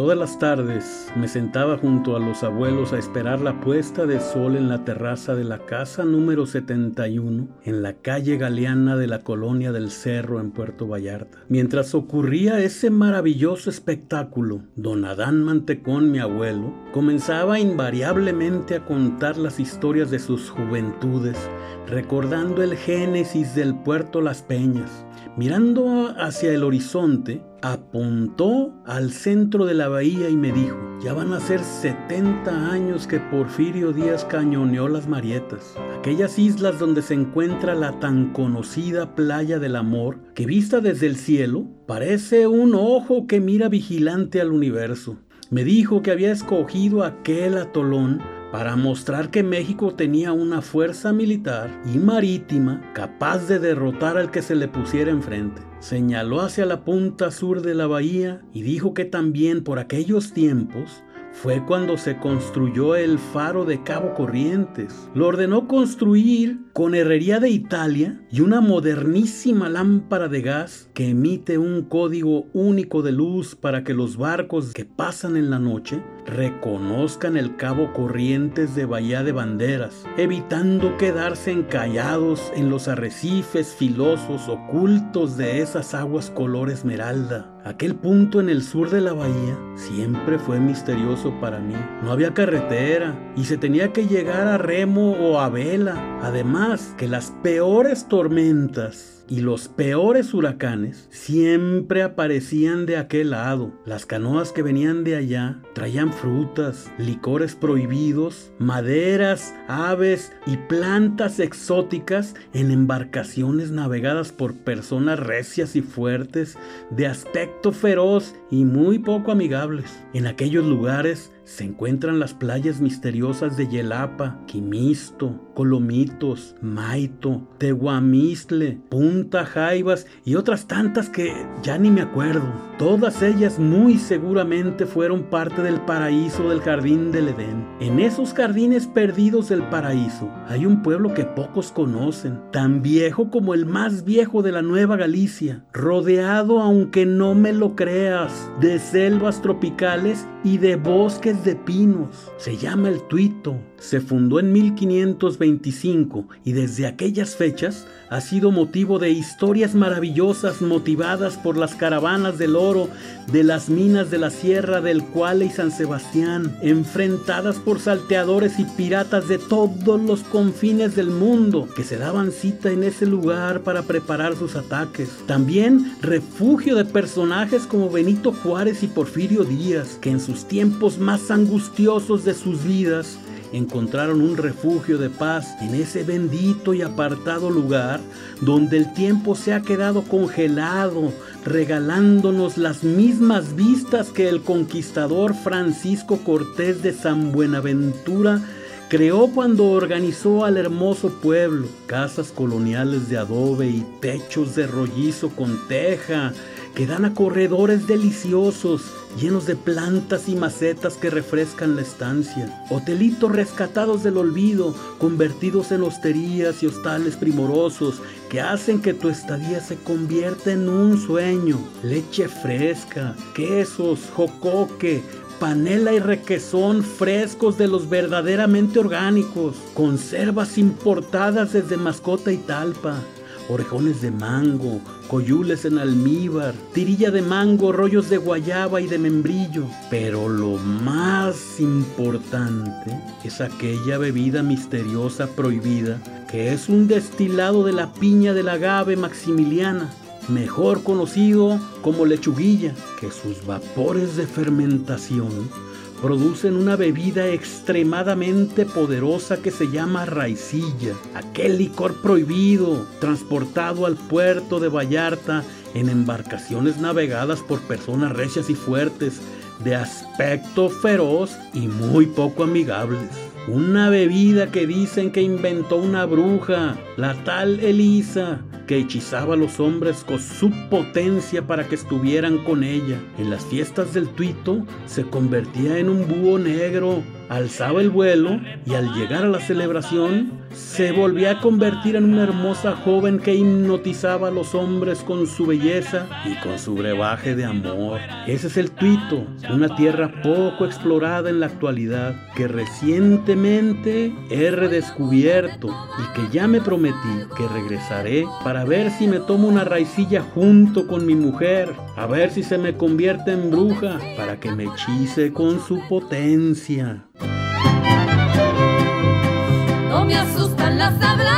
todas las tardes me sentaba junto a los abuelos a esperar la puesta de sol en la terraza de la casa número 71 en la calle Galeana de la colonia del Cerro en Puerto Vallarta. Mientras ocurría ese maravilloso espectáculo, don Adán Mantecón, mi abuelo, comenzaba invariablemente a contar las historias de sus juventudes, recordando el génesis del puerto Las Peñas. Mirando hacia el horizonte, apuntó al centro de la bahía y me dijo, ya van a ser 70 años que Porfirio Díaz cañoneó las Marietas, aquellas islas donde se encuentra la tan conocida playa del amor, que vista desde el cielo, parece un ojo que mira vigilante al universo. Me dijo que había escogido aquel atolón para mostrar que México tenía una fuerza militar y marítima capaz de derrotar al que se le pusiera enfrente. Señaló hacia la punta sur de la bahía y dijo que también por aquellos tiempos fue cuando se construyó el faro de Cabo Corrientes. Lo ordenó construir con herrería de Italia y una modernísima lámpara de gas que emite un código único de luz para que los barcos que pasan en la noche reconozcan el Cabo Corrientes de Bahía de Banderas, evitando quedarse encallados en los arrecifes filosos ocultos de esas aguas color esmeralda. Aquel punto en el sur de la bahía siempre fue misterioso para mí. No había carretera y se tenía que llegar a remo o a vela. Además que las peores tormentas y los peores huracanes siempre aparecían de aquel lado. Las canoas que venían de allá traían frutas, licores prohibidos, maderas, aves y plantas exóticas en embarcaciones navegadas por personas recias y fuertes, de aspecto feroz y muy poco amigables. En aquellos lugares se encuentran las playas misteriosas de Yelapa, Quimisto, Colomitos, Maito, Tehuamistle, Punta Jaivas y otras tantas que ya ni me acuerdo. Todas ellas muy seguramente fueron parte del paraíso del jardín del Edén. En esos jardines perdidos del paraíso hay un pueblo que pocos conocen, tan viejo como el más viejo de la Nueva Galicia, rodeado, aunque no me lo creas, de selvas tropicales y de bosques de pinos. Se llama el Tuito. Se fundó en 1525 y desde aquellas fechas ha sido motivo de historias maravillosas motivadas por las caravanas del oro de las minas de la Sierra del Cuale y San Sebastián, enfrentadas por salteadores y piratas de todos los confines del mundo que se daban cita en ese lugar para preparar sus ataques. También refugio de personajes como Benito Juárez y Porfirio Díaz, que en sus tiempos más angustiosos de sus vidas encontraron un refugio de paz en ese bendito y apartado lugar donde el tiempo se ha quedado congelado, regalándonos las mismas vistas que el conquistador Francisco Cortés de San Buenaventura creó cuando organizó al hermoso pueblo, casas coloniales de adobe y techos de rollizo con teja, que dan a corredores deliciosos, llenos de plantas y macetas que refrescan la estancia. Hotelitos rescatados del olvido, convertidos en hosterías y hostales primorosos que hacen que tu estadía se convierta en un sueño. Leche fresca, quesos, jocoque, panela y requesón frescos de los verdaderamente orgánicos, conservas importadas desde Mascota y Talpa, orejones de mango, coyules en almíbar, tirilla de mango, rollos de guayaba y de membrillo. Pero lo más importante es aquella bebida misteriosa prohibida, que es un destilado de la piña del agave maximiliana, mejor conocido como lechuguilla, que sus vapores de fermentación producen una bebida extremadamente poderosa que se llama raicilla, aquel licor prohibido transportado al puerto de Vallarta en embarcaciones navegadas por personas recias y fuertes, de aspecto feroz y muy poco amigables. Una bebida que dicen que inventó una bruja, la tal Elisa, que hechizaba a los hombres con su potencia para que estuvieran con ella. En las fiestas del tuito se convertía en un búho negro alzaba el vuelo y al llegar a la celebración se volvía a convertir en una hermosa joven que hipnotizaba a los hombres con su belleza y con su brebaje de amor. Ese es el Tuito, una tierra poco explorada en la actualidad que recientemente he redescubierto y que ya me prometí que regresaré para ver si me tomo una raicilla junto con mi mujer, a ver si se me convierte en bruja para que me hechice con su potencia. No me asustan las.